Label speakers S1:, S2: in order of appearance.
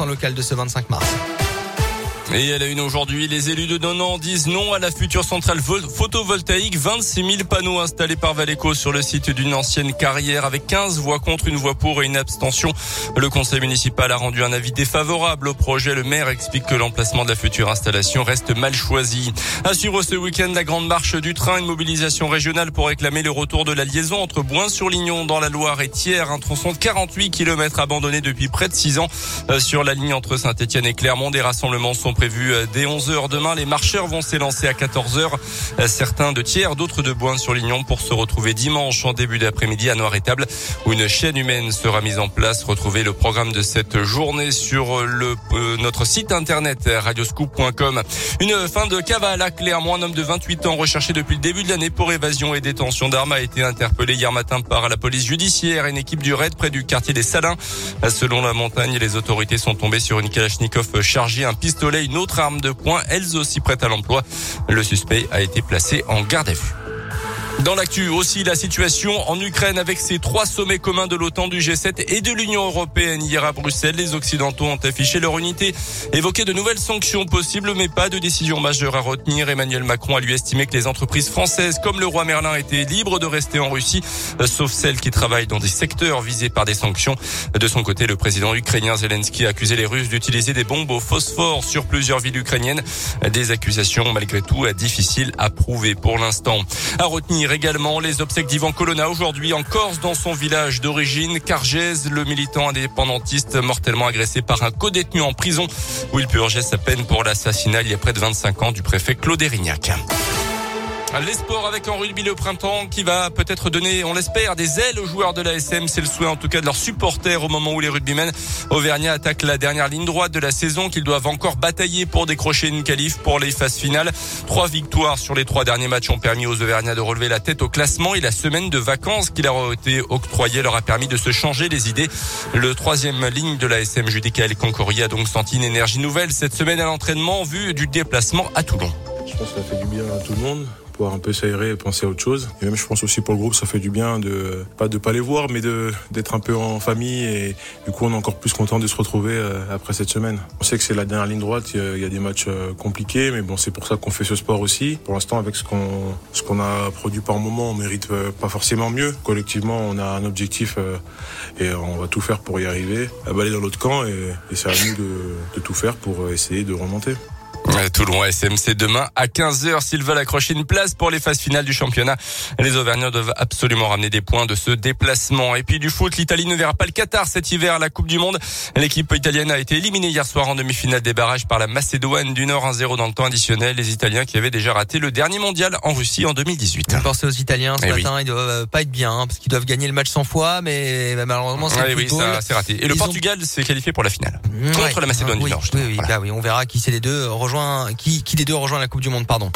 S1: en local de ce 25 mars.
S2: Et à la une aujourd'hui, les élus de Nonan disent non à la future centrale photovoltaïque. 26 000 panneaux installés par Valéco sur le site d'une ancienne carrière avec 15 voix contre, une voix pour et une abstention. Le conseil municipal a rendu un avis défavorable au projet. Le maire explique que l'emplacement de la future installation reste mal choisi. Suivre ce week-end, la grande marche du train, une mobilisation régionale pour réclamer le retour de la liaison entre Boin-sur-Lignon dans la Loire et Thiers, un tronçon de 48 km abandonné depuis près de 6 ans euh, sur la ligne entre Saint-Etienne et Clermont. Des rassemblements sont prévu euh, dès 11h demain. Les marcheurs vont s'élancer à 14h. Euh, certains de Thiers, d'autres de Boin-sur-Lignon pour se retrouver dimanche en début d'après-midi à Noir-et-Table où une chaîne humaine sera mise en place. Retrouvez le programme de cette journée sur le, euh, notre site internet radioscoop.com. Une fin de cavale à Clermont. Un homme de 28 ans recherché depuis le début de l'année pour évasion et détention d'armes a été interpellé hier matin par la police judiciaire et une équipe du RAID près du quartier des Salins. Selon la montagne, les autorités sont tombées sur une Kalachnikov chargée, un pistolet, une autre arme de poing, elles aussi prêtes à l'emploi. Le suspect a été placé en garde à vue. Dans l'actu aussi, la situation en Ukraine avec ces trois sommets communs de l'OTAN, du G7 et de l'Union européenne. Hier à Bruxelles, les Occidentaux ont affiché leur unité, évoqué de nouvelles sanctions possibles, mais pas de décision majeure à retenir. Emmanuel Macron a lui estimé que les entreprises françaises, comme le roi Merlin, étaient libres de rester en Russie, sauf celles qui travaillent dans des secteurs visés par des sanctions. De son côté, le président ukrainien Zelensky a accusé les Russes d'utiliser des bombes au phosphore sur plusieurs villes ukrainiennes. Des accusations malgré tout difficiles à prouver pour l'instant. À retenir également les obsèques d'Ivan Colonna aujourd'hui en Corse dans son village d'origine, Cargèse, le militant indépendantiste mortellement agressé par un codétenu en prison où il purgeait sa peine pour l'assassinat il y a près de 25 ans du préfet Claude Erignac. Les sports avec en rugby le printemps qui va peut-être donner, on l'espère, des ailes aux joueurs de la SM. C'est le souhait en tout cas de leurs supporters au moment où les rugbymen Auvergnat attaquent la dernière ligne droite de la saison qu'ils doivent encore batailler pour décrocher une qualif pour les phases finales. Trois victoires sur les trois derniers matchs ont permis aux Auvergnats de relever la tête au classement et la semaine de vacances qui leur a été octroyée leur a permis de se changer les idées. Le troisième ligne de la SM Judicael Concoria a donc senti une énergie nouvelle cette semaine à l'entraînement vu du déplacement à Toulon.
S3: Je pense que ça fait du bien à tout le monde pouvoir un peu s'aérer et penser à autre chose. Et même je pense aussi pour le groupe, ça fait du bien de pas de pas les voir, mais de d'être un peu en famille et du coup on est encore plus content de se retrouver euh, après cette semaine. On sait que c'est la dernière ligne droite, il y, a des matchs euh, compliqués, mais bon c'est pour ça qu'on fait ce sport aussi. Pour l'instant avec ce qu'on ce qu'on a produit par moment, on mérite euh, pas forcément mieux. Collectivement on a un objectif et on va tout faire pour y arriver, à baler dans l'autre camp et, et c'est à nous de, de tout faire pour essayer de remonter.
S2: Toulon SMC demain à 15h s'ils veulent accrocher une place pour les phases finales du championnat. Les Auvergnats doivent absolument ramener des points de ce déplacement. Et puis du foot, l'Italie ne verra pas le Qatar cet hiver à la Coupe du Monde. L'équipe italienne a été éliminée hier soir en demi-finale des barrages par la Macédoine du Nord 1-0 dans le temps additionnel. Les Italiens qui avaient déjà raté le dernier mondial en Russie en 2018.
S1: Pensez aux Italiens ce eh matin, ils doivent euh, pas être bien hein, parce qu'ils doivent gagner le match 100 fois, mais bah, malheureusement c'est
S2: oui, ça raté. Et le Portugal s'est qualifié pour la finale contre la Macédoine du Nord.
S1: Oui, oui, bah oui, on verra qui c'est les deux qui, qui des deux rejoint la Coupe du Monde, pardon.